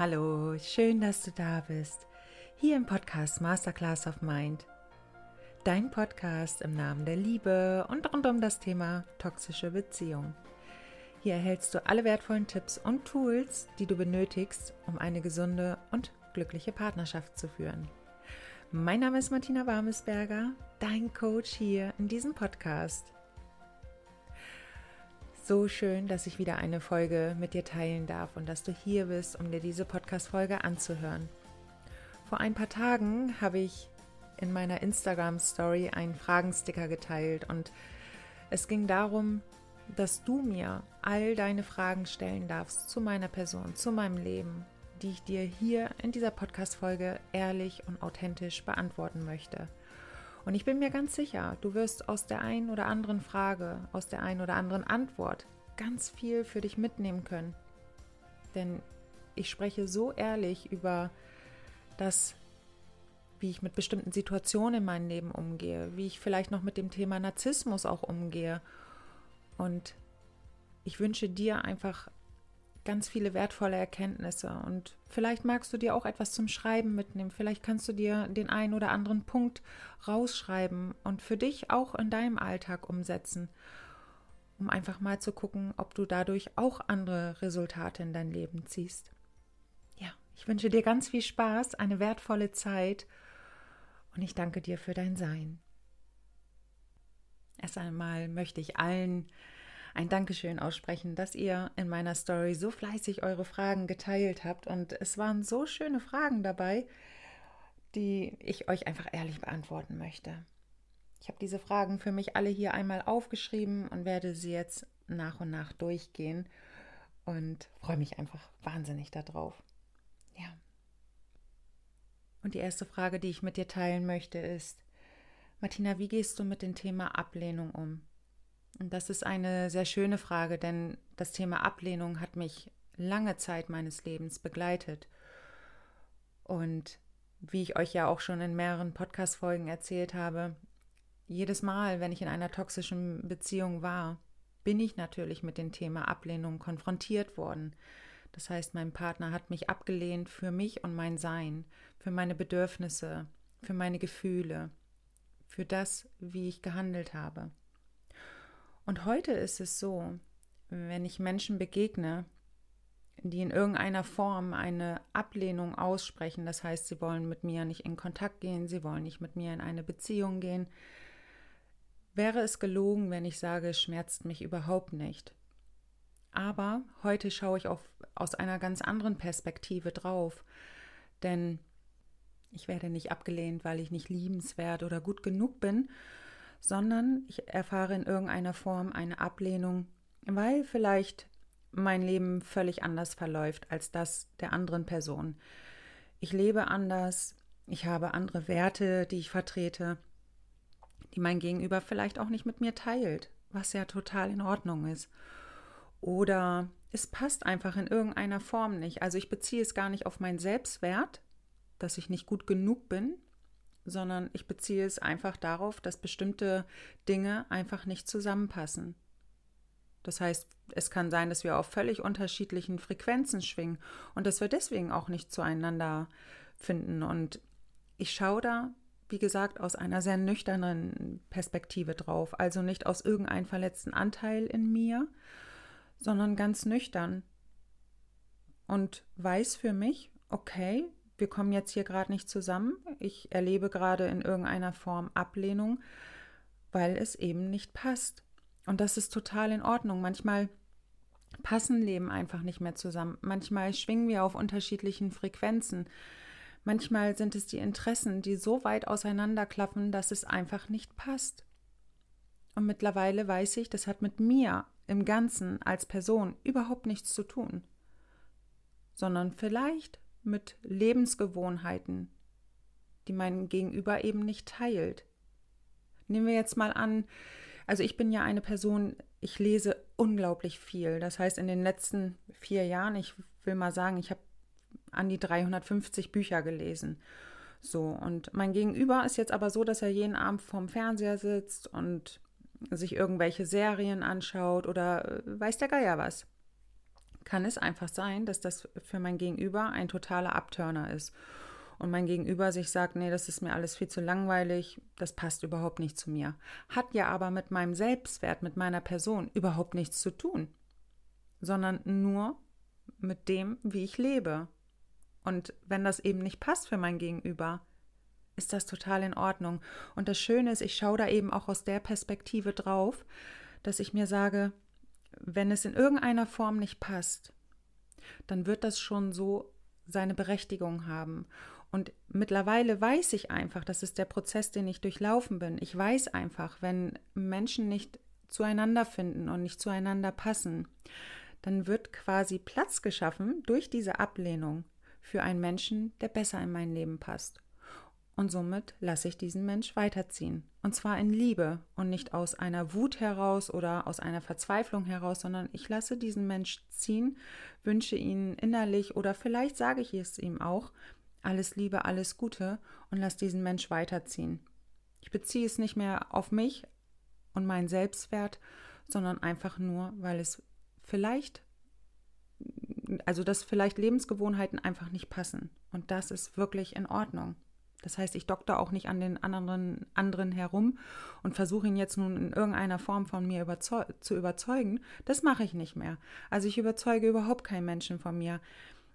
Hallo, schön, dass du da bist. Hier im Podcast Masterclass of Mind. Dein Podcast im Namen der Liebe und rund um das Thema toxische Beziehung. Hier erhältst du alle wertvollen Tipps und Tools, die du benötigst, um eine gesunde und glückliche Partnerschaft zu führen. Mein Name ist Martina Warmesberger, dein Coach hier in diesem Podcast. So schön, dass ich wieder eine Folge mit dir teilen darf und dass du hier bist, um dir diese Podcast-Folge anzuhören. Vor ein paar Tagen habe ich in meiner Instagram-Story einen Fragensticker geteilt und es ging darum, dass du mir all deine Fragen stellen darfst zu meiner Person, zu meinem Leben, die ich dir hier in dieser Podcast-Folge ehrlich und authentisch beantworten möchte. Und ich bin mir ganz sicher, du wirst aus der einen oder anderen Frage, aus der einen oder anderen Antwort ganz viel für dich mitnehmen können. Denn ich spreche so ehrlich über das, wie ich mit bestimmten Situationen in meinem Leben umgehe, wie ich vielleicht noch mit dem Thema Narzissmus auch umgehe. Und ich wünsche dir einfach ganz viele wertvolle Erkenntnisse und vielleicht magst du dir auch etwas zum Schreiben mitnehmen. Vielleicht kannst du dir den einen oder anderen Punkt rausschreiben und für dich auch in deinem Alltag umsetzen, um einfach mal zu gucken, ob du dadurch auch andere Resultate in dein Leben ziehst. Ja, ich wünsche dir ganz viel Spaß, eine wertvolle Zeit und ich danke dir für dein Sein. Erst einmal möchte ich allen ein Dankeschön aussprechen, dass ihr in meiner Story so fleißig eure Fragen geteilt habt. Und es waren so schöne Fragen dabei, die ich euch einfach ehrlich beantworten möchte. Ich habe diese Fragen für mich alle hier einmal aufgeschrieben und werde sie jetzt nach und nach durchgehen und freue mich einfach wahnsinnig darauf. Ja. Und die erste Frage, die ich mit dir teilen möchte, ist, Martina, wie gehst du mit dem Thema Ablehnung um? Und das ist eine sehr schöne Frage, denn das Thema Ablehnung hat mich lange Zeit meines Lebens begleitet. Und wie ich euch ja auch schon in mehreren Podcast-Folgen erzählt habe, jedes Mal, wenn ich in einer toxischen Beziehung war, bin ich natürlich mit dem Thema Ablehnung konfrontiert worden. Das heißt, mein Partner hat mich abgelehnt für mich und mein Sein, für meine Bedürfnisse, für meine Gefühle, für das, wie ich gehandelt habe. Und heute ist es so, wenn ich Menschen begegne, die in irgendeiner Form eine Ablehnung aussprechen, das heißt, sie wollen mit mir nicht in Kontakt gehen, sie wollen nicht mit mir in eine Beziehung gehen, wäre es gelogen, wenn ich sage, es schmerzt mich überhaupt nicht. Aber heute schaue ich auf, aus einer ganz anderen Perspektive drauf, denn ich werde nicht abgelehnt, weil ich nicht liebenswert oder gut genug bin, sondern ich erfahre in irgendeiner Form eine Ablehnung, weil vielleicht mein Leben völlig anders verläuft als das der anderen Person. Ich lebe anders, ich habe andere Werte, die ich vertrete, die mein Gegenüber vielleicht auch nicht mit mir teilt, was ja total in Ordnung ist. Oder es passt einfach in irgendeiner Form nicht. Also ich beziehe es gar nicht auf meinen Selbstwert, dass ich nicht gut genug bin, sondern ich beziehe es einfach darauf, dass bestimmte Dinge einfach nicht zusammenpassen. Das heißt, es kann sein, dass wir auf völlig unterschiedlichen Frequenzen schwingen und dass wir deswegen auch nicht zueinander finden. Und ich schaue da, wie gesagt, aus einer sehr nüchternen Perspektive drauf. Also nicht aus irgendeinem verletzten Anteil in mir, sondern ganz nüchtern. Und weiß für mich, okay, wir kommen jetzt hier gerade nicht zusammen. Ich erlebe gerade in irgendeiner Form Ablehnung, weil es eben nicht passt. Und das ist total in Ordnung. Manchmal passen Leben einfach nicht mehr zusammen. Manchmal schwingen wir auf unterschiedlichen Frequenzen. Manchmal sind es die Interessen, die so weit auseinanderklaffen, dass es einfach nicht passt. Und mittlerweile weiß ich, das hat mit mir im Ganzen als Person überhaupt nichts zu tun, sondern vielleicht mit Lebensgewohnheiten, die mein Gegenüber eben nicht teilt. Nehmen wir jetzt mal an, also ich bin ja eine Person, ich lese unglaublich viel. Das heißt, in den letzten vier Jahren, ich will mal sagen, ich habe an die 350 Bücher gelesen. So, und mein Gegenüber ist jetzt aber so, dass er jeden Abend vorm Fernseher sitzt und sich irgendwelche Serien anschaut oder äh, weiß der Geier was. Kann es einfach sein, dass das für mein Gegenüber ein totaler Abturner ist. Und mein Gegenüber sich sagt, nee, das ist mir alles viel zu langweilig, das passt überhaupt nicht zu mir. Hat ja aber mit meinem Selbstwert, mit meiner Person überhaupt nichts zu tun, sondern nur mit dem, wie ich lebe. Und wenn das eben nicht passt für mein Gegenüber, ist das total in Ordnung. Und das Schöne ist, ich schaue da eben auch aus der Perspektive drauf, dass ich mir sage, wenn es in irgendeiner Form nicht passt, dann wird das schon so seine Berechtigung haben. Und mittlerweile weiß ich einfach, das ist der Prozess, den ich durchlaufen bin. Ich weiß einfach, wenn Menschen nicht zueinander finden und nicht zueinander passen, dann wird quasi Platz geschaffen durch diese Ablehnung für einen Menschen, der besser in mein Leben passt. Und somit lasse ich diesen Mensch weiterziehen. Und zwar in Liebe und nicht aus einer Wut heraus oder aus einer Verzweiflung heraus, sondern ich lasse diesen Mensch ziehen, wünsche ihn innerlich oder vielleicht sage ich es ihm auch, alles Liebe, alles Gute und lasse diesen Mensch weiterziehen. Ich beziehe es nicht mehr auf mich und meinen Selbstwert, sondern einfach nur, weil es vielleicht, also dass vielleicht Lebensgewohnheiten einfach nicht passen. Und das ist wirklich in Ordnung. Das heißt, ich dokter auch nicht an den anderen, anderen herum und versuche ihn jetzt nun in irgendeiner Form von mir überzeug zu überzeugen. Das mache ich nicht mehr. Also ich überzeuge überhaupt keinen Menschen von mir.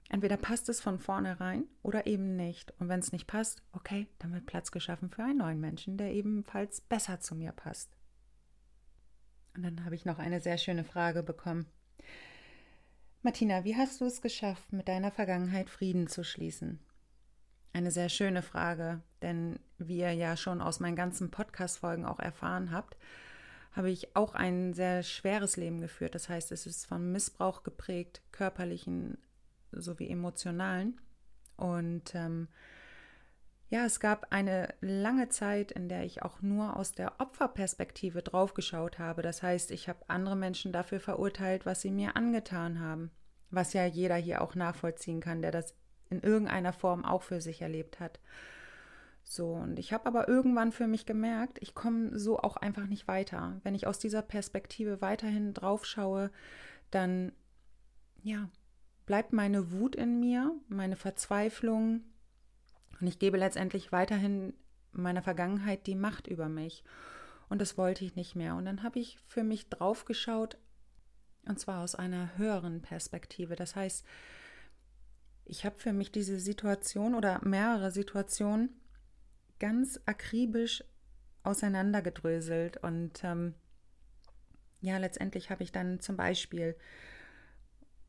Entweder passt es von vornherein oder eben nicht. Und wenn es nicht passt, okay, dann wird Platz geschaffen für einen neuen Menschen, der ebenfalls besser zu mir passt. Und dann habe ich noch eine sehr schöne Frage bekommen. Martina, wie hast du es geschafft, mit deiner Vergangenheit Frieden zu schließen? Eine sehr schöne Frage, denn wie ihr ja schon aus meinen ganzen Podcast-Folgen auch erfahren habt, habe ich auch ein sehr schweres Leben geführt. Das heißt, es ist von Missbrauch geprägt, körperlichen sowie emotionalen. Und ähm, ja, es gab eine lange Zeit, in der ich auch nur aus der Opferperspektive draufgeschaut habe. Das heißt, ich habe andere Menschen dafür verurteilt, was sie mir angetan haben. Was ja jeder hier auch nachvollziehen kann, der das in irgendeiner Form auch für sich erlebt hat. So, und ich habe aber irgendwann für mich gemerkt, ich komme so auch einfach nicht weiter. Wenn ich aus dieser Perspektive weiterhin drauf schaue, dann ja, bleibt meine Wut in mir, meine Verzweiflung und ich gebe letztendlich weiterhin meiner Vergangenheit die Macht über mich. Und das wollte ich nicht mehr. Und dann habe ich für mich drauf geschaut, und zwar aus einer höheren Perspektive. Das heißt, ich habe für mich diese Situation oder mehrere Situationen ganz akribisch auseinandergedröselt und ähm, ja, letztendlich habe ich dann zum Beispiel,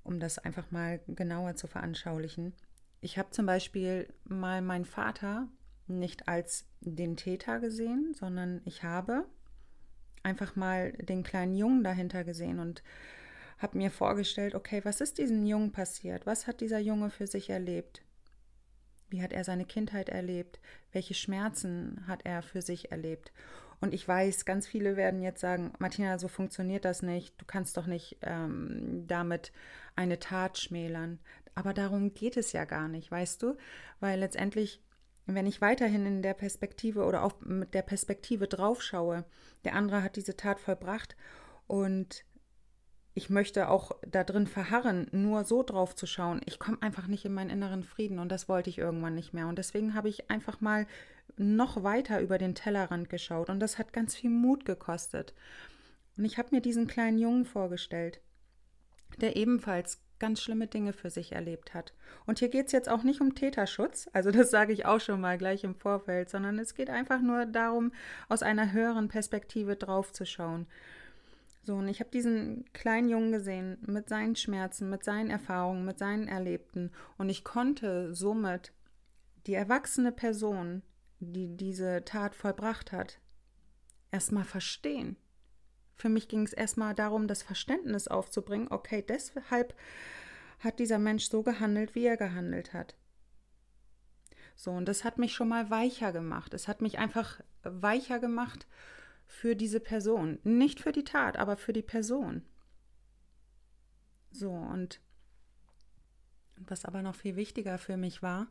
um das einfach mal genauer zu veranschaulichen, ich habe zum Beispiel mal meinen Vater nicht als den Täter gesehen, sondern ich habe einfach mal den kleinen Jungen dahinter gesehen und habe mir vorgestellt, okay, was ist diesem Jungen passiert? Was hat dieser Junge für sich erlebt? Wie hat er seine Kindheit erlebt? Welche Schmerzen hat er für sich erlebt? Und ich weiß, ganz viele werden jetzt sagen, Martina, so funktioniert das nicht. Du kannst doch nicht ähm, damit eine Tat schmälern. Aber darum geht es ja gar nicht, weißt du? Weil letztendlich, wenn ich weiterhin in der Perspektive oder auch mit der Perspektive draufschaue, der andere hat diese Tat vollbracht und ich möchte auch da drin verharren, nur so drauf zu schauen. Ich komme einfach nicht in meinen inneren Frieden und das wollte ich irgendwann nicht mehr. Und deswegen habe ich einfach mal noch weiter über den Tellerrand geschaut und das hat ganz viel Mut gekostet. Und ich habe mir diesen kleinen Jungen vorgestellt, der ebenfalls ganz schlimme Dinge für sich erlebt hat. Und hier geht es jetzt auch nicht um Täterschutz, also das sage ich auch schon mal gleich im Vorfeld, sondern es geht einfach nur darum, aus einer höheren Perspektive draufzuschauen. So, und ich habe diesen kleinen Jungen gesehen mit seinen Schmerzen, mit seinen Erfahrungen, mit seinen Erlebten. Und ich konnte somit die erwachsene Person, die diese Tat vollbracht hat, erstmal verstehen. Für mich ging es erstmal darum, das Verständnis aufzubringen, okay, deshalb hat dieser Mensch so gehandelt, wie er gehandelt hat. So, und das hat mich schon mal weicher gemacht. Es hat mich einfach weicher gemacht für diese Person. Nicht für die Tat, aber für die Person. So, und was aber noch viel wichtiger für mich war,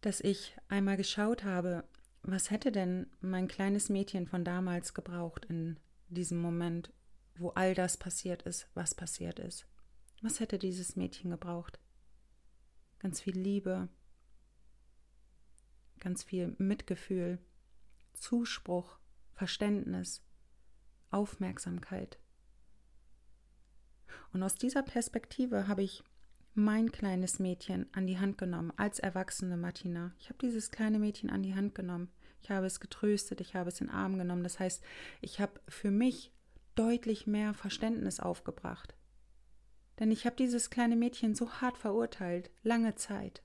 dass ich einmal geschaut habe, was hätte denn mein kleines Mädchen von damals gebraucht in diesem Moment, wo all das passiert ist, was passiert ist. Was hätte dieses Mädchen gebraucht? Ganz viel Liebe, ganz viel Mitgefühl, Zuspruch, Verständnis, Aufmerksamkeit. Und aus dieser Perspektive habe ich mein kleines Mädchen an die Hand genommen, als erwachsene Martina. Ich habe dieses kleine Mädchen an die Hand genommen. Ich habe es getröstet, ich habe es in den Arm genommen. Das heißt, ich habe für mich deutlich mehr Verständnis aufgebracht. Denn ich habe dieses kleine Mädchen so hart verurteilt, lange Zeit.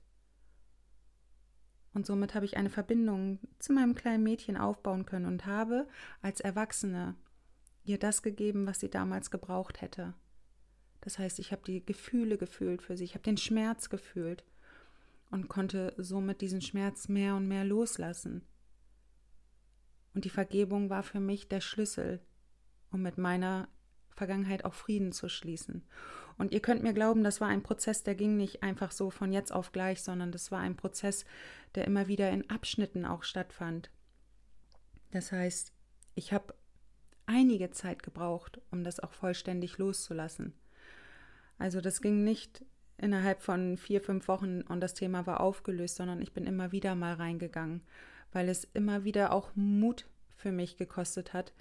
Und somit habe ich eine Verbindung zu meinem kleinen Mädchen aufbauen können und habe als Erwachsene ihr das gegeben, was sie damals gebraucht hätte. Das heißt, ich habe die Gefühle gefühlt für sie, ich habe den Schmerz gefühlt und konnte somit diesen Schmerz mehr und mehr loslassen. Und die Vergebung war für mich der Schlüssel, um mit meiner Vergangenheit auch Frieden zu schließen. Und ihr könnt mir glauben, das war ein Prozess, der ging nicht einfach so von jetzt auf gleich, sondern das war ein Prozess, der immer wieder in Abschnitten auch stattfand. Das heißt, ich habe einige Zeit gebraucht, um das auch vollständig loszulassen. Also das ging nicht innerhalb von vier, fünf Wochen und das Thema war aufgelöst, sondern ich bin immer wieder mal reingegangen, weil es immer wieder auch Mut für mich gekostet hat,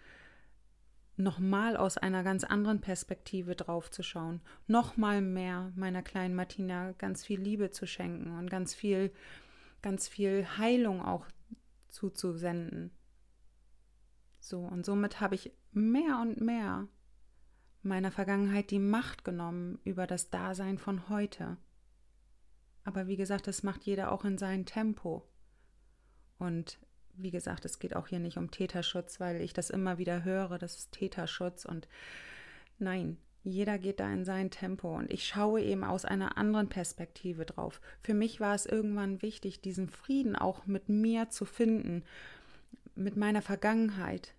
nochmal aus einer ganz anderen Perspektive drauf zu schauen, nochmal mehr meiner kleinen Martina ganz viel Liebe zu schenken und ganz viel, ganz viel Heilung auch zuzusenden. So, und somit habe ich mehr und mehr meiner Vergangenheit die Macht genommen über das Dasein von heute. Aber wie gesagt, das macht jeder auch in seinem Tempo. Und wie gesagt, es geht auch hier nicht um Täterschutz, weil ich das immer wieder höre, das ist Täterschutz und nein, jeder geht da in sein Tempo und ich schaue eben aus einer anderen Perspektive drauf. Für mich war es irgendwann wichtig, diesen Frieden auch mit mir zu finden, mit meiner Vergangenheit,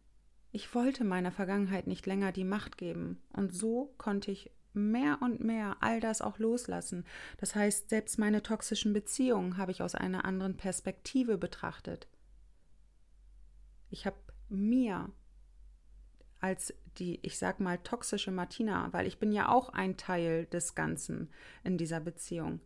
ich wollte meiner Vergangenheit nicht länger die Macht geben. Und so konnte ich mehr und mehr all das auch loslassen. Das heißt, selbst meine toxischen Beziehungen habe ich aus einer anderen Perspektive betrachtet. Ich habe mir als die, ich sag mal, toxische Martina, weil ich bin ja auch ein Teil des Ganzen in dieser Beziehung.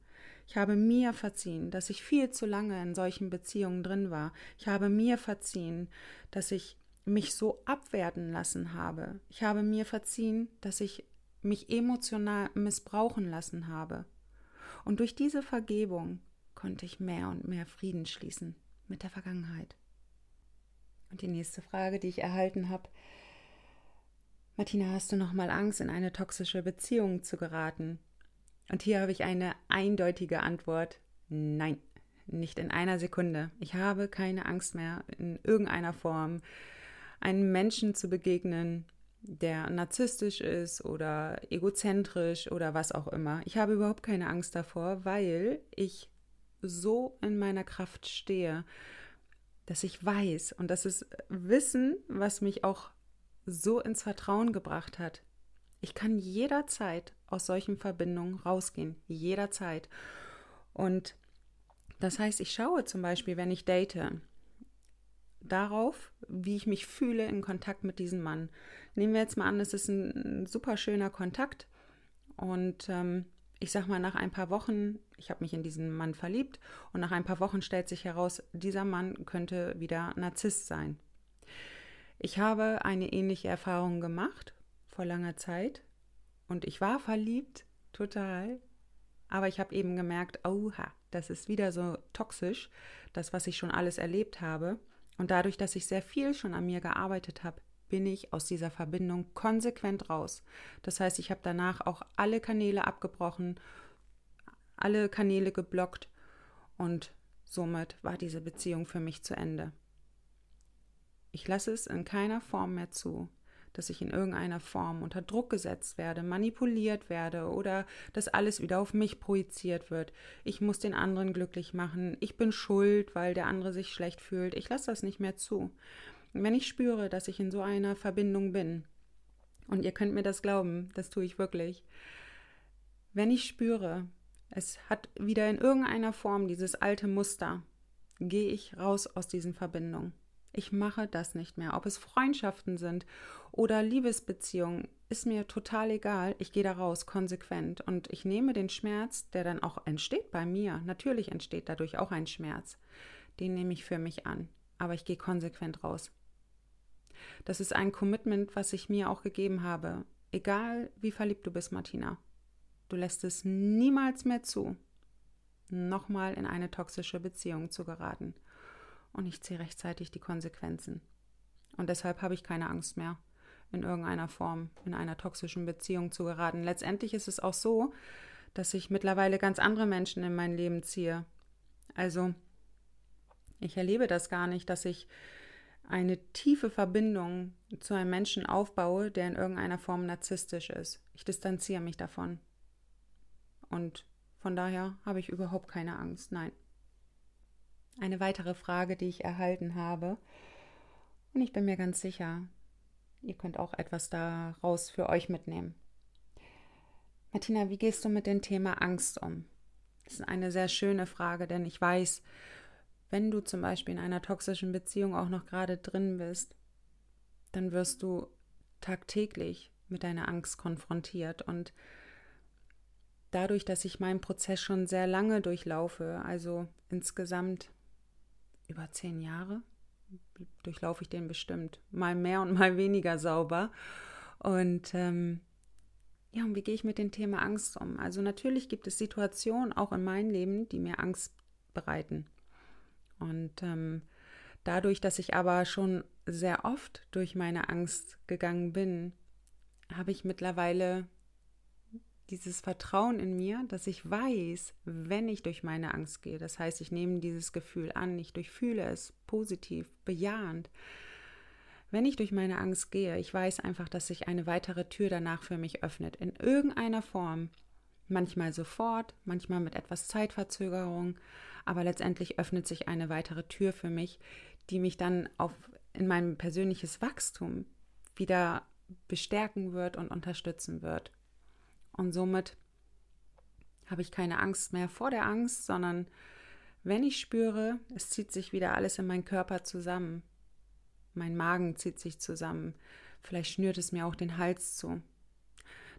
Ich habe mir verziehen, dass ich viel zu lange in solchen Beziehungen drin war. Ich habe mir verziehen, dass ich mich so abwerten lassen habe. Ich habe mir verziehen, dass ich mich emotional missbrauchen lassen habe. Und durch diese Vergebung konnte ich mehr und mehr Frieden schließen mit der Vergangenheit. Und die nächste Frage, die ich erhalten habe, Martina, hast du noch mal Angst, in eine toxische Beziehung zu geraten? Und hier habe ich eine eindeutige Antwort. Nein, nicht in einer Sekunde. Ich habe keine Angst mehr in irgendeiner Form einem Menschen zu begegnen, der narzisstisch ist oder egozentrisch oder was auch immer. Ich habe überhaupt keine Angst davor, weil ich so in meiner Kraft stehe, dass ich weiß und das ist Wissen, was mich auch so ins Vertrauen gebracht hat. Ich kann jederzeit aus solchen Verbindungen rausgehen, jederzeit. Und das heißt, ich schaue zum Beispiel, wenn ich date, darauf, wie ich mich fühle in Kontakt mit diesem Mann. Nehmen wir jetzt mal an, es ist ein, super schöner Kontakt und ähm, ich sag mal, nach ein paar Wochen, ich habe mich in diesen Mann verliebt und nach ein paar Wochen stellt sich heraus, dieser Mann könnte wieder Narzisst sein. Ich habe eine ähnliche Erfahrung gemacht vor langer Zeit und ich war verliebt, total, aber ich habe eben gemerkt, oha, das ist wieder so toxisch, das, was ich schon alles erlebt habe. Und dadurch, dass ich sehr viel schon an mir gearbeitet habe, bin ich aus dieser Verbindung konsequent raus. Das heißt, ich habe danach auch alle Kanäle abgebrochen, alle Kanäle geblockt und somit war diese Beziehung für mich zu Ende. Ich lasse es in keiner Form mehr zu, dass ich in irgendeiner Form unter Druck gesetzt werde, manipuliert werde oder dass alles wieder auf mich projiziert wird. Ich muss den anderen glücklich machen, ich bin schuld, weil der andere sich schlecht fühlt. Ich lasse das nicht mehr zu. wenn ich spüre, dass ich in so einer Verbindung bin, und ihr könnt mir das glauben, das tue ich wirklich, wenn ich spüre, es hat wieder in irgendeiner Form dieses alte Muster, gehe ich raus aus diesen Verbindungen. Ich mache das nicht mehr. Ob es Freundschaften sind oder Liebesbeziehungen, ist mir total egal. Ich gehe da raus konsequent und ich nehme den Schmerz, der dann auch entsteht bei mir. Natürlich entsteht dadurch auch ein Schmerz. Den nehme ich für mich an. Aber ich gehe konsequent raus. Das ist ein Commitment, was ich mir auch gegeben habe. Egal wie verliebt du bist, Martina. Du lässt es niemals mehr zu, nochmal in eine toxische Beziehung zu geraten und ich ziehe rechtzeitig die Konsequenzen. Und deshalb habe ich keine Angst mehr, in irgendeiner Form in einer toxischen Beziehung zu geraten. Letztendlich ist es auch so, dass ich mittlerweile ganz andere Menschen in mein Leben ziehe. Also, ich erlebe das gar nicht, dass ich eine tiefe Verbindung zu einem Menschen aufbaue, der in irgendeiner Form narzisstisch ist. Ich distanziere mich davon. Und von daher habe ich überhaupt keine Angst. Nein eine weitere Frage, die ich erhalten habe. Und ich bin mir ganz sicher, ihr könnt auch etwas daraus für euch mitnehmen. Martina, wie gehst du mit dem Thema Angst um? Das ist eine sehr schöne Frage, denn ich weiß, wenn du zum Beispiel in einer toxischen Beziehung auch noch gerade drin bist, dann wirst du tagtäglich mit deiner Angst konfrontiert. Und dadurch, dass ich meinen Prozess schon sehr lange durchlaufe, also insgesamt über zehn Jahre durchlaufe ich den bestimmt. Mal mehr und mal weniger sauber. Und ähm, ja, und wie gehe ich mit dem Thema Angst um? Also natürlich gibt es Situationen auch in meinem Leben, die mir Angst bereiten. Und ähm, dadurch, dass ich aber schon sehr oft durch meine Angst gegangen bin, habe ich mittlerweile dieses Vertrauen in mir, dass ich weiß, wenn ich durch meine Angst gehe, das heißt, ich nehme dieses Gefühl an, ich durchfühle es positiv, bejahend. Wenn ich durch meine Angst gehe, ich weiß einfach, dass sich eine weitere Tür danach für mich öffnet, in irgendeiner Form. Manchmal sofort, manchmal mit etwas Zeitverzögerung, aber letztendlich öffnet sich eine weitere Tür für mich, die mich dann auf in mein persönliches Wachstum wieder bestärken wird und unterstützen wird. Und somit habe ich keine Angst mehr vor der Angst, sondern wenn ich spüre, es zieht sich wieder alles in meinen Körper zusammen, mein Magen zieht sich zusammen, vielleicht schnürt es mir auch den Hals zu,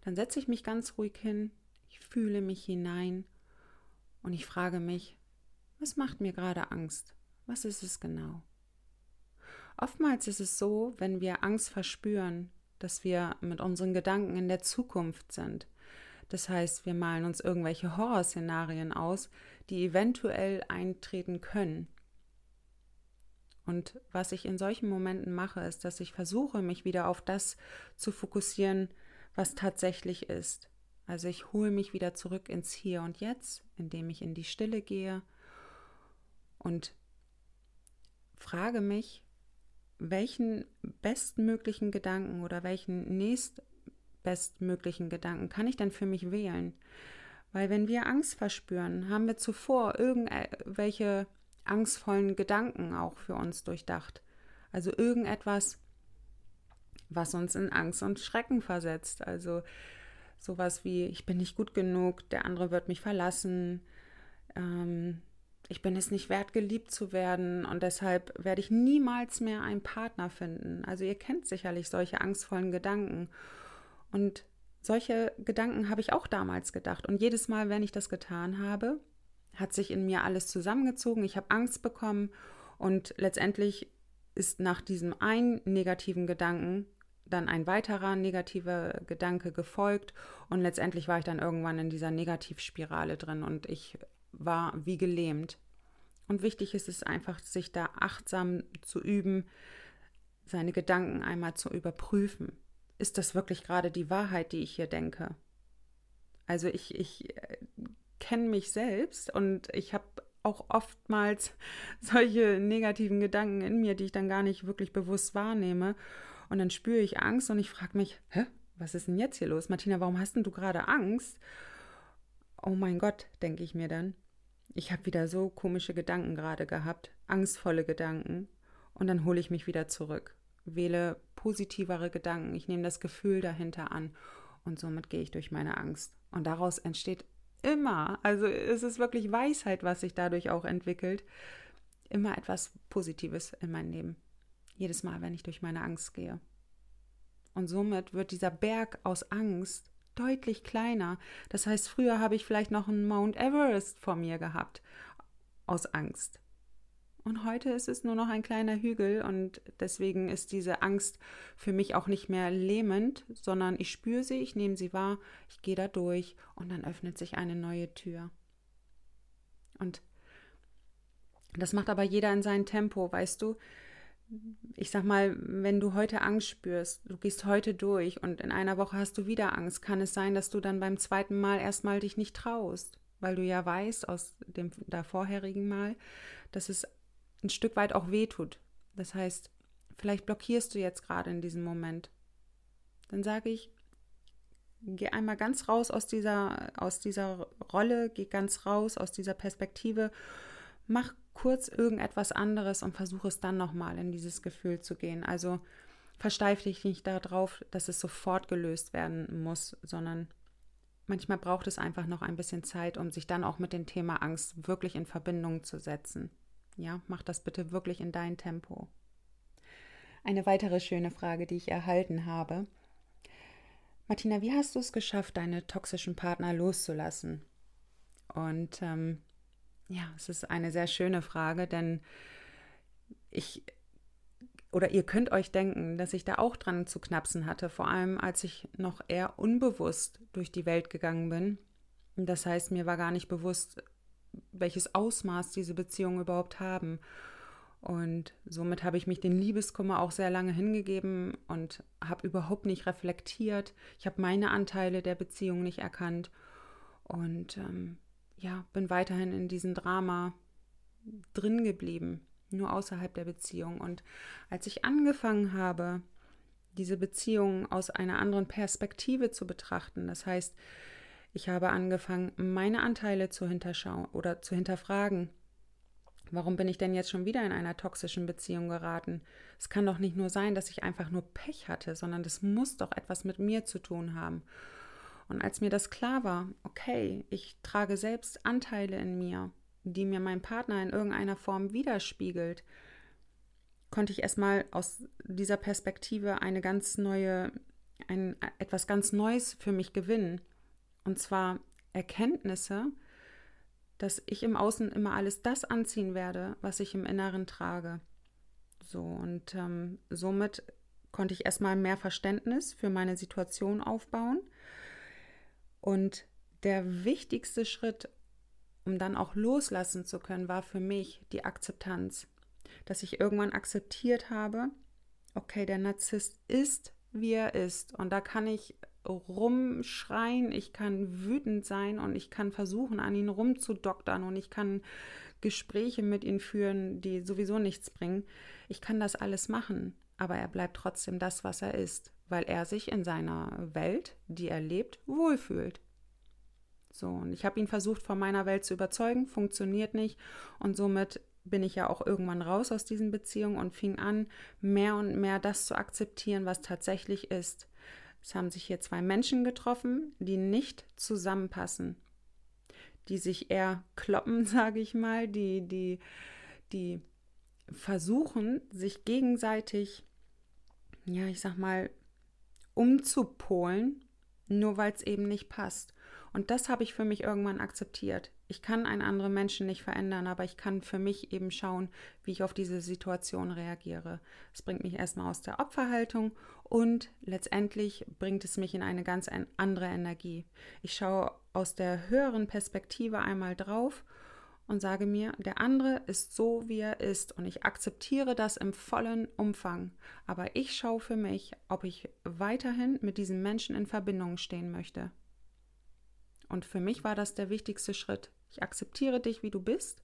dann setze ich mich ganz ruhig hin, ich fühle mich hinein und ich frage mich, was macht mir gerade Angst? Was ist es genau? Oftmals ist es so, wenn wir Angst verspüren, dass wir mit unseren Gedanken in der Zukunft sind, das heißt, wir malen uns irgendwelche Horrorszenarien aus, die eventuell eintreten können. Und was ich in solchen Momenten mache, ist, dass ich versuche, mich wieder auf das zu fokussieren, was tatsächlich ist. Also ich hole mich wieder zurück ins Hier und Jetzt, indem ich in die Stille gehe und frage mich, welchen bestmöglichen Gedanken oder welchen nächst bestmöglichen Gedanken kann ich denn für mich wählen? Weil wenn wir Angst verspüren, haben wir zuvor irgendwelche angstvollen Gedanken auch für uns durchdacht. Also irgendetwas, was uns in Angst und Schrecken versetzt. Also sowas wie, ich bin nicht gut genug, der andere wird mich verlassen, ähm, ich bin es nicht wert, geliebt zu werden und deshalb werde ich niemals mehr einen Partner finden. Also ihr kennt sicherlich solche angstvollen Gedanken. Und solche Gedanken habe ich auch damals gedacht. Und jedes Mal, wenn ich das getan habe, hat sich in mir alles zusammengezogen. Ich habe Angst bekommen und letztendlich ist nach diesem einen negativen Gedanken dann ein weiterer negativer Gedanke gefolgt und letztendlich war ich dann irgendwann in dieser Negativspirale drin und ich war wie gelähmt. Und wichtig ist es einfach, sich da achtsam zu üben, seine Gedanken einmal zu überprüfen ist das wirklich gerade die Wahrheit, die ich hier denke? Also ich, ich äh, kenne mich selbst und ich habe auch oftmals solche negativen Gedanken in mir, die ich dann gar nicht wirklich bewusst wahrnehme. Und dann spüre ich Angst und ich frage mich, hä, was ist denn jetzt hier los? Martina, warum hast denn du gerade Angst? Oh mein Gott, denke ich mir dann. Ich habe wieder so komische Gedanken gerade gehabt, angstvolle Gedanken. Und dann hole ich mich wieder zurück wähle positivere Gedanken, ich nehme das Gefühl dahinter an und somit gehe ich durch meine Angst. Und daraus entsteht immer, also es ist wirklich Weisheit, was sich dadurch auch entwickelt, immer etwas Positives in mein Leben. Jedes Mal, wenn ich durch meine Angst gehe. Und somit wird dieser Berg aus Angst deutlich kleiner. Das heißt, früher habe ich vielleicht noch einen Mount Everest vor mir gehabt aus Angst. Und heute ist es nur noch ein kleiner Hügel und deswegen ist diese Angst für mich auch nicht mehr lähmend, sondern ich spüre sie, ich nehme sie wahr, ich gehe da durch und dann öffnet sich eine neue Tür. Und das macht aber jeder in seinem Tempo, weißt du? Ich sag mal, wenn du heute Angst spürst, du gehst heute durch und in einer Woche hast du wieder Angst, kann es sein, dass du dann beim zweiten Mal erstmal dich nicht traust, weil du ja weißt aus dem davorherigen Mal, dass es ein Stück weit auch wehtut. Das heißt, vielleicht blockierst du jetzt gerade in diesem Moment. Dann sage ich, geh einmal ganz raus aus dieser, aus dieser Rolle, geh ganz raus aus dieser Perspektive, mach kurz irgendetwas anderes und versuche es dann nochmal in dieses Gefühl zu gehen. Also versteif dich nicht darauf, dass es sofort gelöst werden muss, sondern manchmal braucht es einfach noch ein bisschen Zeit, um sich dann auch mit dem Thema Angst wirklich in Verbindung zu setzen. Ja, mach das bitte wirklich in dein Tempo. Eine weitere schöne Frage, die ich erhalten habe. Martina, wie hast du es geschafft, deine toxischen Partner loszulassen? Und ähm, ja, es ist eine sehr schöne Frage, denn ich oder ihr könnt euch denken, dass ich da auch dran zu knapsen hatte, vor allem als ich noch eher unbewusst durch die Welt gegangen bin. Das heißt, mir war gar nicht bewusst, welches Ausmaß diese Beziehungen überhaupt haben. Und somit habe ich mich den Liebeskummer auch sehr lange hingegeben und habe überhaupt nicht reflektiert. Ich habe meine Anteile der Beziehung nicht erkannt und ähm, ja, bin weiterhin in diesem Drama drin geblieben, nur außerhalb der Beziehung. Und als ich angefangen habe, diese Beziehung aus einer anderen Perspektive zu betrachten, das heißt, ich habe angefangen, meine Anteile zu hinterschauen oder zu hinterfragen. Warum bin ich denn jetzt schon wieder in einer toxischen Beziehung geraten? Es kann doch nicht nur sein, dass ich einfach nur Pech hatte, sondern das muss doch etwas mit mir zu tun haben. Und als mir das klar war, okay, ich trage selbst Anteile in mir, die mir mein Partner in irgendeiner Form widerspiegelt, konnte ich erstmal aus dieser Perspektive eine ganz neue, ein, etwas ganz Neues für mich gewinnen. Und zwar Erkenntnisse, dass ich im Außen immer alles das anziehen werde, was ich im Inneren trage. So, und ähm, somit konnte ich erstmal mehr Verständnis für meine Situation aufbauen. Und der wichtigste Schritt, um dann auch loslassen zu können, war für mich die Akzeptanz. Dass ich irgendwann akzeptiert habe, okay, der Narzisst ist, wie er ist. Und da kann ich rumschreien, ich kann wütend sein und ich kann versuchen, an ihn rumzudoktern und ich kann Gespräche mit ihm führen, die sowieso nichts bringen. Ich kann das alles machen, aber er bleibt trotzdem das, was er ist, weil er sich in seiner Welt, die er lebt, wohlfühlt. So, und ich habe ihn versucht, von meiner Welt zu überzeugen, funktioniert nicht und somit bin ich ja auch irgendwann raus aus diesen Beziehungen und fing an, mehr und mehr das zu akzeptieren, was tatsächlich ist. Es haben sich hier zwei Menschen getroffen, die nicht zusammenpassen, die sich eher kloppen, sage ich mal, die, die, die versuchen, sich gegenseitig, ja, ich sag mal, umzupolen, nur weil es eben nicht passt. Und das habe ich für mich irgendwann akzeptiert. Ich kann einen anderen Menschen nicht verändern, aber ich kann für mich eben schauen, wie ich auf diese Situation reagiere. Es bringt mich erstmal aus der Opferhaltung und letztendlich bringt es mich in eine ganz andere Energie. Ich schaue aus der höheren Perspektive einmal drauf und sage mir, der andere ist so, wie er ist und ich akzeptiere das im vollen Umfang. Aber ich schaue für mich, ob ich weiterhin mit diesem Menschen in Verbindung stehen möchte. Und für mich war das der wichtigste Schritt. Ich akzeptiere dich, wie du bist.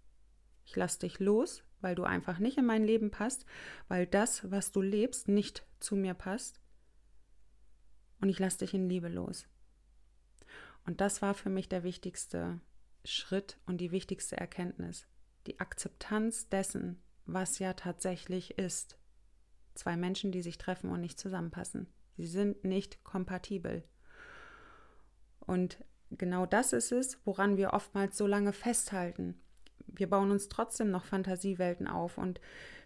Ich lasse dich los, weil du einfach nicht in mein Leben passt, weil das, was du lebst, nicht zu mir passt. Und ich lasse dich in Liebe los. Und das war für mich der wichtigste Schritt und die wichtigste Erkenntnis. Die Akzeptanz dessen, was ja tatsächlich ist. Zwei Menschen, die sich treffen und nicht zusammenpassen. Sie sind nicht kompatibel. Und genau das ist es, woran wir oftmals so lange festhalten. wir bauen uns trotzdem noch Fantasiewelten auf und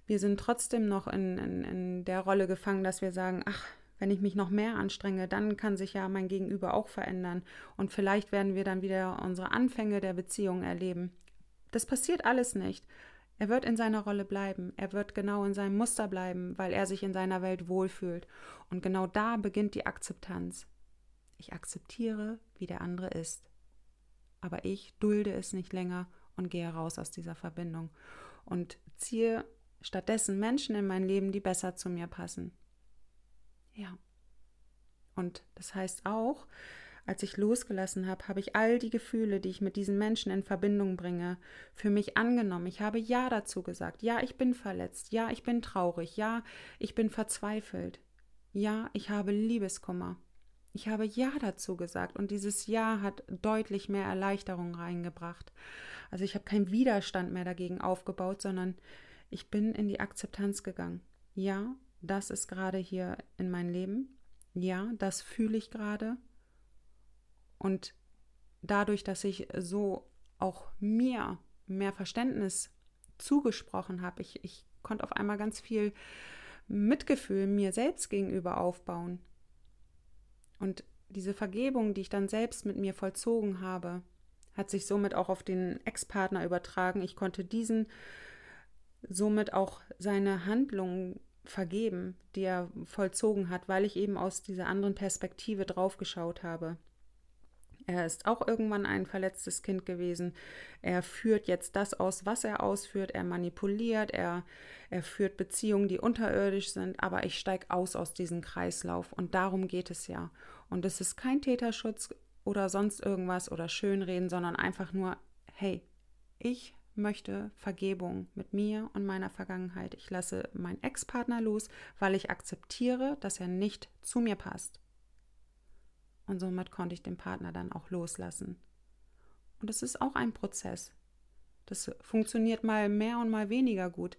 wir sind trotzdem noch in, in, in der Rolle gefangen, dass wir sagen, ach, wenn ich mich noch mehr anstrenge, dann kann sich ja mein Gegenüber auch verändern und vielleicht werden wir dann wieder unsere Anfänge der Beziehung erleben. Das passiert alles nicht. Er wird in seiner Rolle bleiben, er wird genau in seinem Muster bleiben, weil er sich in seiner Welt wohlfühlt. Und genau da beginnt die Akzeptanz. Ich akzeptiere, wie der andere ist. Aber ich dulde es nicht länger und gehe raus aus dieser Verbindung und ziehe stattdessen Menschen in mein Leben, die besser zu mir passen. Ja. Und das heißt auch, als ich losgelassen habe, habe ich all die Gefühle, die ich mit diesen Menschen in Verbindung bringe, für mich angenommen. Ich habe Ja dazu gesagt. Ja, ich bin verletzt. Ja, ich bin traurig. Ja, ich bin verzweifelt. Ja, ich habe Liebeskummer. Ich habe Ja dazu gesagt und dieses Ja hat deutlich mehr Erleichterung reingebracht. Also ich habe keinen Widerstand mehr dagegen aufgebaut, sondern ich bin in die Akzeptanz gegangen. Ja, das ist gerade hier in mein Leben. Ja, das fühle ich gerade. Und dadurch, dass ich so auch mir mehr Verständnis zugesprochen habe, ich, ich konnte auf einmal ganz viel Mitgefühl mir selbst gegenüber aufbauen. Und diese Vergebung, die ich dann selbst mit mir vollzogen habe, hat sich somit auch auf den Ex-Partner übertragen. Ich konnte diesen somit auch seine Handlungen vergeben, die er vollzogen hat, weil ich eben aus dieser anderen Perspektive draufgeschaut habe. Er ist auch irgendwann ein verletztes Kind gewesen. Er führt jetzt das aus, was er ausführt. Er manipuliert, er, er führt Beziehungen, die unterirdisch sind. Aber ich steige aus aus diesem Kreislauf. Und darum geht es ja. Und es ist kein Täterschutz oder sonst irgendwas oder Schönreden, sondern einfach nur, hey, ich möchte Vergebung mit mir und meiner Vergangenheit. Ich lasse meinen Ex-Partner los, weil ich akzeptiere, dass er nicht zu mir passt. Und somit konnte ich den Partner dann auch loslassen. Und das ist auch ein Prozess. Das funktioniert mal mehr und mal weniger gut.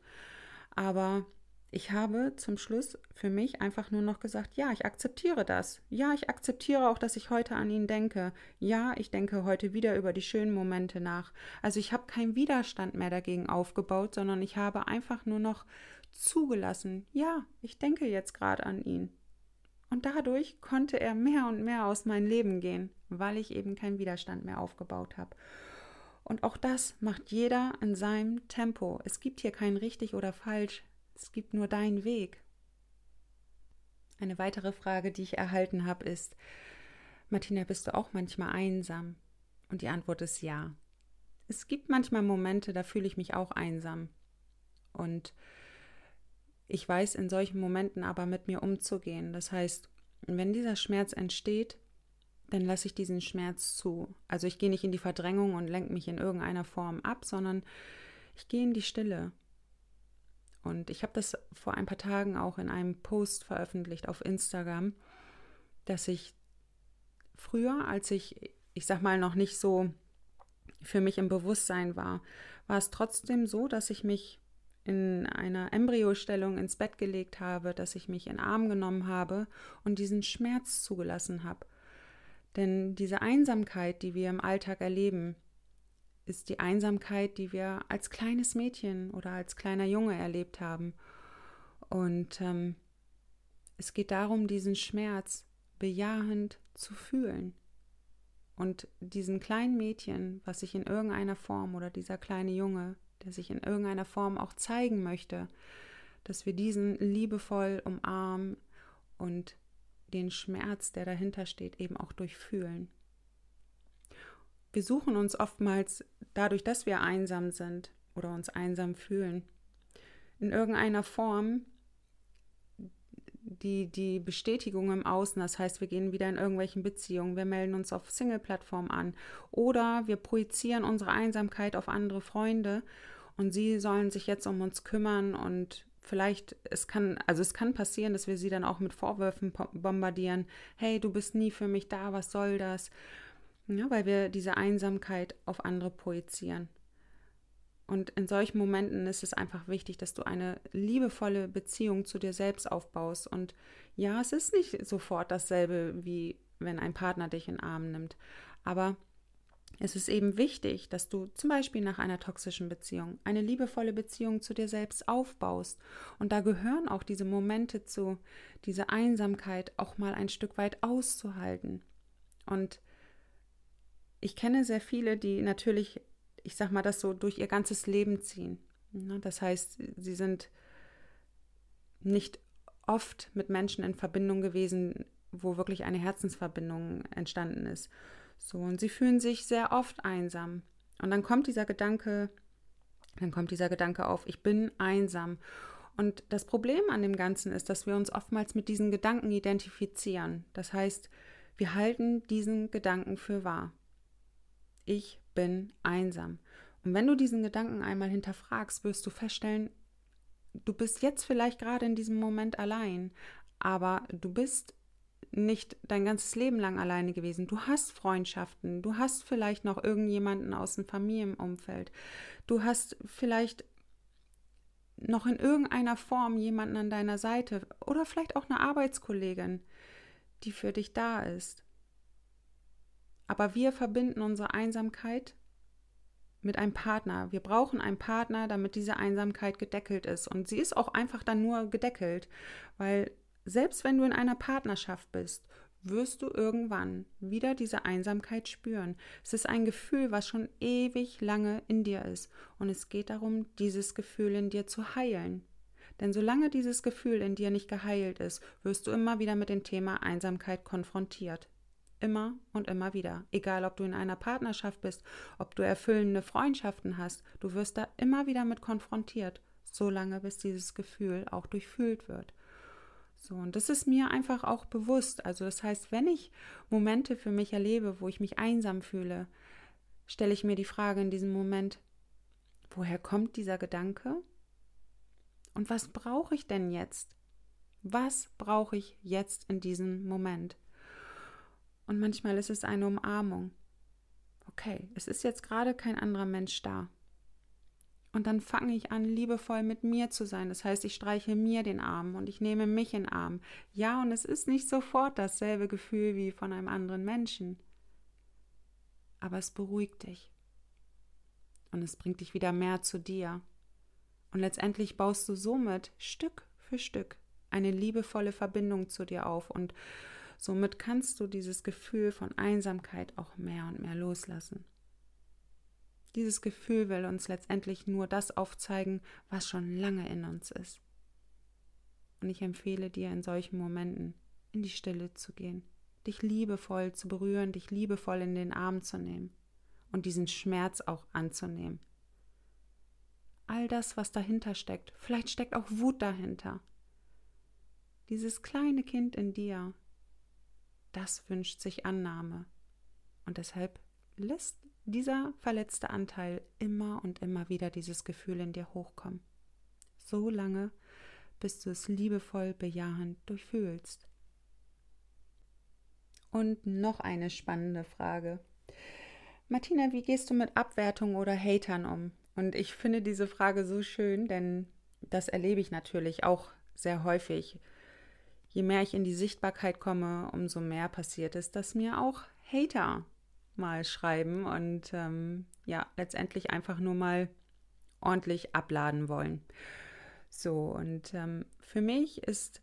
Aber ich habe zum Schluss für mich einfach nur noch gesagt, ja, ich akzeptiere das. Ja, ich akzeptiere auch, dass ich heute an ihn denke. Ja, ich denke heute wieder über die schönen Momente nach. Also ich habe keinen Widerstand mehr dagegen aufgebaut, sondern ich habe einfach nur noch zugelassen, ja, ich denke jetzt gerade an ihn. Und dadurch konnte er mehr und mehr aus meinem Leben gehen, weil ich eben keinen Widerstand mehr aufgebaut habe. Und auch das macht jeder in seinem Tempo. Es gibt hier kein richtig oder falsch. Es gibt nur deinen Weg. Eine weitere Frage, die ich erhalten habe, ist, Martina, bist du auch manchmal einsam? Und die Antwort ist ja. Es gibt manchmal Momente, da fühle ich mich auch einsam. Und ich weiß in solchen Momenten aber mit mir umzugehen. Das heißt, wenn dieser Schmerz entsteht, dann lasse ich diesen Schmerz zu. Also ich gehe nicht in die Verdrängung und lenke mich in irgendeiner Form ab, sondern ich gehe in die Stille. Und ich habe das vor ein paar Tagen auch in einem Post veröffentlicht auf Instagram, dass ich früher, als ich, ich sag mal, noch nicht so für mich im Bewusstsein war, war es trotzdem so, dass ich mich in einer Embryostellung ins Bett gelegt habe, dass ich mich in Arm genommen habe und diesen Schmerz zugelassen habe. Denn diese Einsamkeit, die wir im Alltag erleben, ist die Einsamkeit, die wir als kleines Mädchen oder als kleiner Junge erlebt haben. Und ähm, es geht darum, diesen Schmerz bejahend zu fühlen. Und diesen kleinen Mädchen, was sich in irgendeiner Form oder dieser kleine Junge der sich in irgendeiner Form auch zeigen möchte, dass wir diesen liebevoll umarmen und den Schmerz, der dahinter steht, eben auch durchfühlen. Wir suchen uns oftmals dadurch, dass wir einsam sind oder uns einsam fühlen, in irgendeiner Form die, die Bestätigung im Außen. Das heißt, wir gehen wieder in irgendwelchen Beziehungen, wir melden uns auf Single-Plattformen an oder wir projizieren unsere Einsamkeit auf andere Freunde und sie sollen sich jetzt um uns kümmern und vielleicht, es kann, also es kann passieren, dass wir sie dann auch mit Vorwürfen bombardieren. Hey, du bist nie für mich da, was soll das? Ja, weil wir diese Einsamkeit auf andere projizieren. Und in solchen Momenten ist es einfach wichtig, dass du eine liebevolle Beziehung zu dir selbst aufbaust. Und ja, es ist nicht sofort dasselbe, wie wenn ein Partner dich in den Arm nimmt. Aber es ist eben wichtig, dass du zum Beispiel nach einer toxischen Beziehung eine liebevolle Beziehung zu dir selbst aufbaust. Und da gehören auch diese Momente zu, diese Einsamkeit auch mal ein Stück weit auszuhalten. Und ich kenne sehr viele, die natürlich, ich sag mal, das so durch ihr ganzes Leben ziehen. Ne, das heißt, sie sind nicht oft mit Menschen in Verbindung gewesen, wo wirklich eine Herzensverbindung entstanden ist. So, und sie fühlen sich sehr oft einsam. Und dann kommt dieser Gedanke, dann kommt dieser Gedanke auf, ich bin einsam. Und das Problem an dem Ganzen ist, dass wir uns oftmals mit diesen Gedanken identifizieren. Das heißt, wir halten diesen Gedanken für wahr. Ich bin einsam. Und wenn du diesen Gedanken einmal hinterfragst, wirst du feststellen, du bist jetzt vielleicht gerade in diesem Moment allein, aber du bist nicht dein ganzes Leben lang alleine gewesen. Du hast Freundschaften, du hast vielleicht noch irgendjemanden aus dem Familienumfeld, du hast vielleicht noch in irgendeiner Form jemanden an deiner Seite oder vielleicht auch eine Arbeitskollegin, die für dich da ist. Aber wir verbinden unsere Einsamkeit mit einem Partner. Wir brauchen einen Partner, damit diese Einsamkeit gedeckelt ist. Und sie ist auch einfach dann nur gedeckelt, weil selbst wenn du in einer Partnerschaft bist, wirst du irgendwann wieder diese Einsamkeit spüren. Es ist ein Gefühl, was schon ewig lange in dir ist. Und es geht darum, dieses Gefühl in dir zu heilen. Denn solange dieses Gefühl in dir nicht geheilt ist, wirst du immer wieder mit dem Thema Einsamkeit konfrontiert. Immer und immer wieder. Egal, ob du in einer Partnerschaft bist, ob du erfüllende Freundschaften hast, du wirst da immer wieder mit konfrontiert, solange bis dieses Gefühl auch durchfühlt wird. So, und das ist mir einfach auch bewusst. Also, das heißt, wenn ich Momente für mich erlebe, wo ich mich einsam fühle, stelle ich mir die Frage in diesem Moment, woher kommt dieser Gedanke? Und was brauche ich denn jetzt? Was brauche ich jetzt in diesem Moment? Und manchmal ist es eine Umarmung. Okay, es ist jetzt gerade kein anderer Mensch da. Und dann fange ich an, liebevoll mit mir zu sein. Das heißt, ich streiche mir den Arm und ich nehme mich in den Arm. Ja, und es ist nicht sofort dasselbe Gefühl wie von einem anderen Menschen. Aber es beruhigt dich. Und es bringt dich wieder mehr zu dir. Und letztendlich baust du somit Stück für Stück eine liebevolle Verbindung zu dir auf. Und somit kannst du dieses Gefühl von Einsamkeit auch mehr und mehr loslassen. Dieses Gefühl will uns letztendlich nur das aufzeigen, was schon lange in uns ist. Und ich empfehle dir in solchen Momenten in die Stille zu gehen, dich liebevoll zu berühren, dich liebevoll in den Arm zu nehmen und diesen Schmerz auch anzunehmen. All das, was dahinter steckt, vielleicht steckt auch Wut dahinter. Dieses kleine Kind in dir, das wünscht sich Annahme. Und deshalb lässt dieser verletzte Anteil immer und immer wieder dieses Gefühl in dir hochkommen. So lange, bis du es liebevoll bejahend durchfühlst. Und noch eine spannende Frage. Martina, wie gehst du mit Abwertung oder Hatern um? Und ich finde diese Frage so schön, denn das erlebe ich natürlich auch sehr häufig. Je mehr ich in die Sichtbarkeit komme, umso mehr passiert es, dass mir auch Hater mal schreiben und ähm, ja, letztendlich einfach nur mal ordentlich abladen wollen. So, und ähm, für mich ist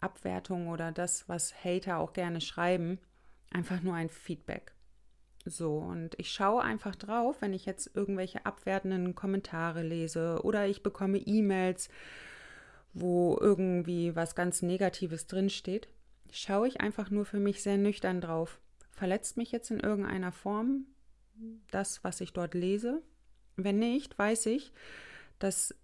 Abwertung oder das, was Hater auch gerne schreiben, einfach nur ein Feedback. So, und ich schaue einfach drauf, wenn ich jetzt irgendwelche abwertenden Kommentare lese oder ich bekomme E-Mails, wo irgendwie was ganz Negatives drinsteht, schaue ich einfach nur für mich sehr nüchtern drauf verletzt mich jetzt in irgendeiner Form das, was ich dort lese? Wenn nicht, weiß ich, dass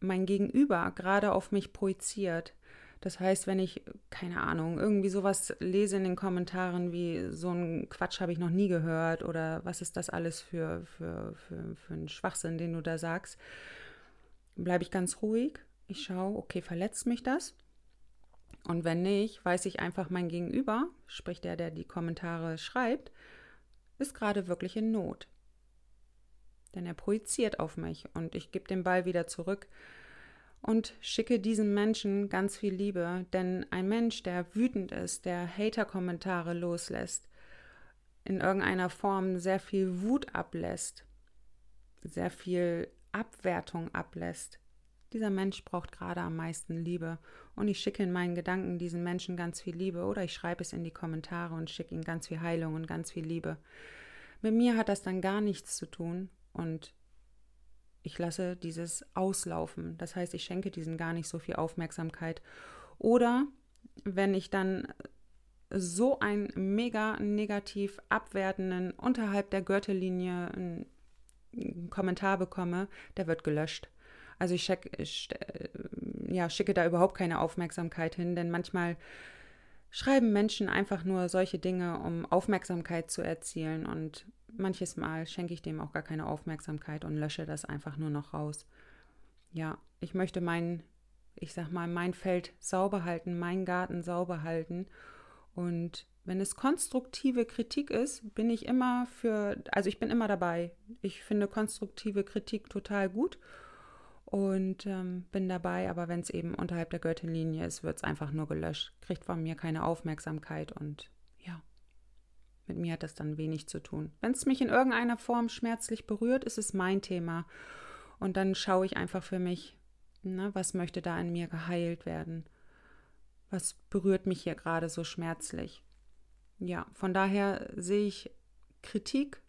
mein Gegenüber gerade auf mich projiziert. Das heißt, wenn ich, keine Ahnung, irgendwie sowas lese in den Kommentaren wie so ein Quatsch habe ich noch nie gehört oder was ist das alles für, für, für, für ein Schwachsinn, den du da sagst, bleibe ich ganz ruhig. Ich schaue, okay, verletzt mich das? Und wenn nicht, weiß ich einfach, mein Gegenüber, sprich der, der die Kommentare schreibt, ist gerade wirklich in Not. Denn er projiziert auf mich und ich gebe den Ball wieder zurück und schicke diesem Menschen ganz viel Liebe. Denn ein Mensch, der wütend ist, der Hater-Kommentare loslässt, in irgendeiner Form sehr viel Wut ablässt, sehr viel Abwertung ablässt, dieser Mensch braucht gerade am meisten Liebe und ich schicke in meinen Gedanken diesen Menschen ganz viel Liebe oder ich schreibe es in die Kommentare und schicke ihm ganz viel Heilung und ganz viel Liebe. Mit mir hat das dann gar nichts zu tun und ich lasse dieses auslaufen. Das heißt, ich schenke diesen gar nicht so viel Aufmerksamkeit. Oder wenn ich dann so einen mega negativ abwertenden unterhalb der Gürtellinie einen Kommentar bekomme, der wird gelöscht. Also ich, check, ich äh, ja, schicke da überhaupt keine Aufmerksamkeit hin, denn manchmal schreiben Menschen einfach nur solche Dinge, um Aufmerksamkeit zu erzielen und manches Mal schenke ich dem auch gar keine Aufmerksamkeit und lösche das einfach nur noch raus. Ja, ich möchte mein, ich sag mal, mein Feld sauber halten, meinen Garten sauber halten und wenn es konstruktive Kritik ist, bin ich immer für, also ich bin immer dabei. Ich finde konstruktive Kritik total gut und ähm, bin dabei, aber wenn es eben unterhalb der Gürtellinie ist, wird es einfach nur gelöscht, kriegt von mir keine Aufmerksamkeit und ja, mit mir hat das dann wenig zu tun. Wenn es mich in irgendeiner Form schmerzlich berührt, ist es mein Thema und dann schaue ich einfach für mich, na, was möchte da in mir geheilt werden? Was berührt mich hier gerade so schmerzlich? Ja, von daher sehe ich Kritik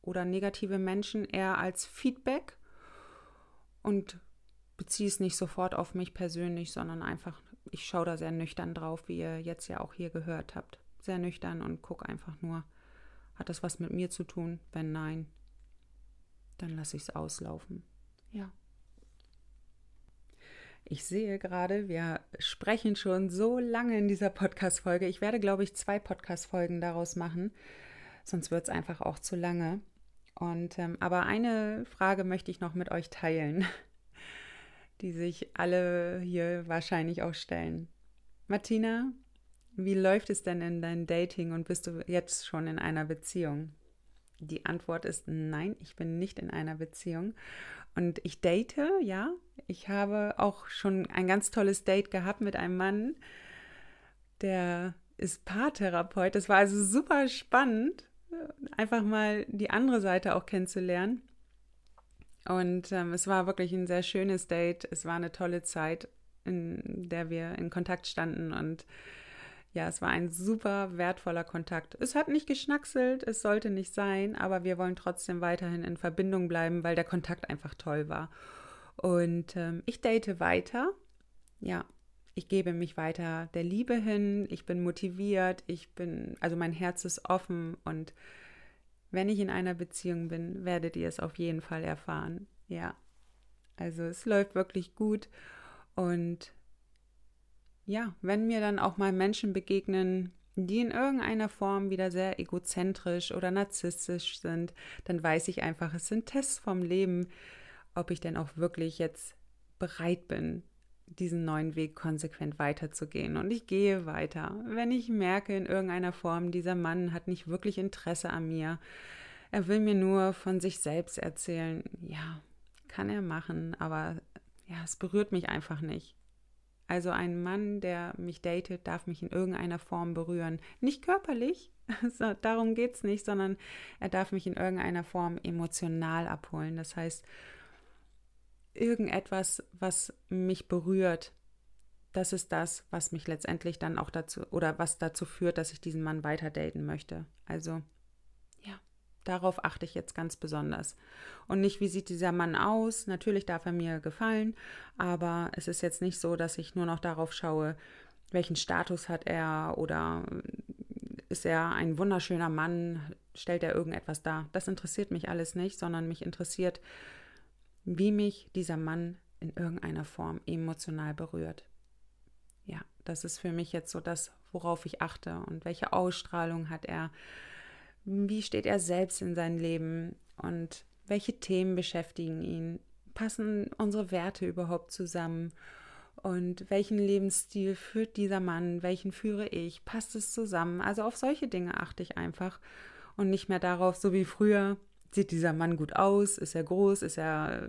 oder negative Menschen eher als Feedback und beziehe es nicht sofort auf mich persönlich, sondern einfach, ich schaue da sehr nüchtern drauf, wie ihr jetzt ja auch hier gehört habt. Sehr nüchtern und gucke einfach nur, hat das was mit mir zu tun? Wenn nein, dann lasse ich es auslaufen. Ja. Ich sehe gerade, wir sprechen schon so lange in dieser Podcast-Folge. Ich werde, glaube ich, zwei Podcast-Folgen daraus machen. Sonst wird es einfach auch zu lange. Und ähm, aber eine Frage möchte ich noch mit euch teilen, die sich alle hier wahrscheinlich auch stellen. Martina, wie läuft es denn in deinem Dating und bist du jetzt schon in einer Beziehung? Die Antwort ist nein, ich bin nicht in einer Beziehung. Und ich date, ja. Ich habe auch schon ein ganz tolles Date gehabt mit einem Mann, der ist Paartherapeut. Das war also super spannend einfach mal die andere Seite auch kennenzulernen. Und ähm, es war wirklich ein sehr schönes Date. Es war eine tolle Zeit, in der wir in Kontakt standen. Und ja, es war ein super wertvoller Kontakt. Es hat nicht geschnackselt, es sollte nicht sein, aber wir wollen trotzdem weiterhin in Verbindung bleiben, weil der Kontakt einfach toll war. Und ähm, ich date weiter. Ja, ich gebe mich weiter der Liebe hin, ich bin motiviert, ich bin, also mein Herz ist offen und wenn ich in einer Beziehung bin, werdet ihr es auf jeden Fall erfahren. Ja, also es läuft wirklich gut und ja, wenn mir dann auch mal Menschen begegnen, die in irgendeiner Form wieder sehr egozentrisch oder narzisstisch sind, dann weiß ich einfach, es sind Tests vom Leben, ob ich denn auch wirklich jetzt bereit bin, diesen neuen Weg konsequent weiterzugehen. Und ich gehe weiter. Wenn ich merke in irgendeiner Form, dieser Mann hat nicht wirklich Interesse an mir, er will mir nur von sich selbst erzählen, ja, kann er machen, aber ja, es berührt mich einfach nicht. Also ein Mann, der mich datet, darf mich in irgendeiner Form berühren. Nicht körperlich, darum geht es nicht, sondern er darf mich in irgendeiner Form emotional abholen. Das heißt, irgendetwas, was mich berührt, das ist das, was mich letztendlich dann auch dazu oder was dazu führt, dass ich diesen Mann weiter daten möchte. Also, ja, darauf achte ich jetzt ganz besonders. Und nicht, wie sieht dieser Mann aus? Natürlich darf er mir gefallen, aber es ist jetzt nicht so, dass ich nur noch darauf schaue, welchen Status hat er oder ist er ein wunderschöner Mann, stellt er irgendetwas dar. Das interessiert mich alles nicht, sondern mich interessiert, wie mich dieser Mann in irgendeiner Form emotional berührt. Ja, das ist für mich jetzt so das, worauf ich achte und welche Ausstrahlung hat er, wie steht er selbst in sein Leben? Und welche Themen beschäftigen ihn, passen unsere Werte überhaupt zusammen? Und welchen Lebensstil führt dieser Mann, welchen führe ich, passt es zusammen. Also auf solche Dinge achte ich einfach und nicht mehr darauf, so wie früher, sieht dieser Mann gut aus? Ist er groß? Ist er,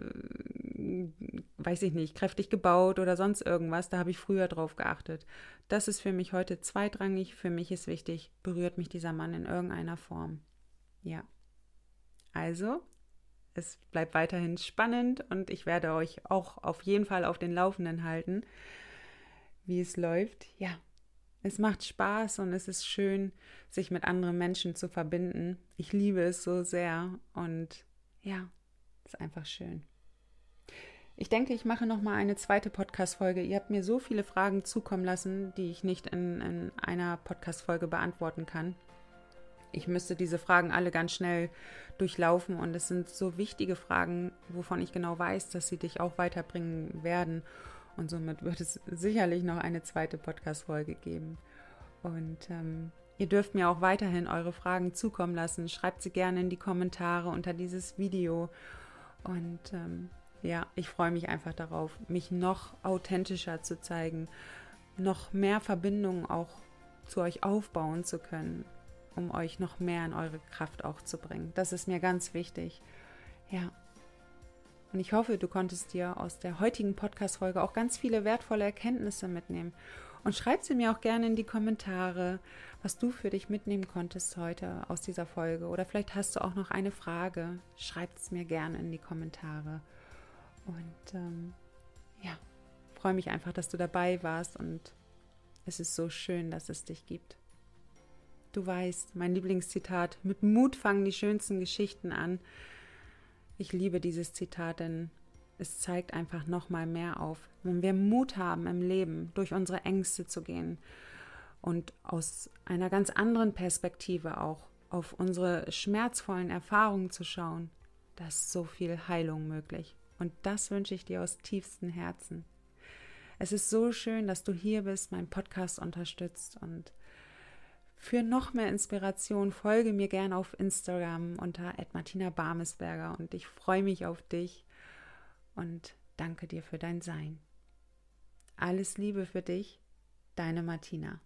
weiß ich nicht, kräftig gebaut oder sonst irgendwas. Da habe ich früher drauf geachtet. Das ist für mich heute zweitrangig. Für mich ist wichtig, berührt mich dieser Mann in irgendeiner Form. Ja. Also, es bleibt weiterhin spannend und ich werde euch auch auf jeden Fall auf den Laufenden halten, wie es läuft. Ja, es macht Spaß und es ist schön, sich mit anderen Menschen zu verbinden. Ich liebe es so sehr und ja, ist einfach schön. Ich denke, ich mache noch mal eine zweite Podcast-Folge. Ihr habt mir so viele Fragen zukommen lassen, die ich nicht in, in einer Podcast-Folge beantworten kann. Ich müsste diese Fragen alle ganz schnell durchlaufen und es sind so wichtige Fragen, wovon ich genau weiß, dass sie dich auch weiterbringen werden. Und somit wird es sicherlich noch eine zweite Podcast-Folge geben. Und ähm, ihr dürft mir auch weiterhin eure Fragen zukommen lassen. Schreibt sie gerne in die Kommentare unter dieses Video. Und ähm, ja, ich freue mich einfach darauf, mich noch authentischer zu zeigen, noch mehr Verbindungen auch zu euch aufbauen zu können, um euch noch mehr in eure Kraft auch zu bringen. Das ist mir ganz wichtig. Ja. Und ich hoffe, du konntest dir aus der heutigen Podcast-Folge auch ganz viele wertvolle Erkenntnisse mitnehmen. Und schreib sie mir auch gerne in die Kommentare, was du für dich mitnehmen konntest heute aus dieser Folge. Oder vielleicht hast du auch noch eine Frage. Schreib es mir gerne in die Kommentare. Und ähm, ja, freue mich einfach, dass du dabei warst und es ist so schön, dass es dich gibt. Du weißt, mein Lieblingszitat, mit Mut fangen die schönsten Geschichten an. Ich liebe dieses Zitat, denn es zeigt einfach nochmal mehr auf, wenn wir Mut haben im Leben, durch unsere Ängste zu gehen und aus einer ganz anderen Perspektive auch auf unsere schmerzvollen Erfahrungen zu schauen, da ist so viel Heilung möglich. Und das wünsche ich dir aus tiefstem Herzen. Es ist so schön, dass du hier bist, meinen Podcast unterstützt und für noch mehr Inspiration folge mir gerne auf Instagram unter Martina Barmesberger und ich freue mich auf dich und danke dir für dein Sein. Alles Liebe für dich, deine Martina.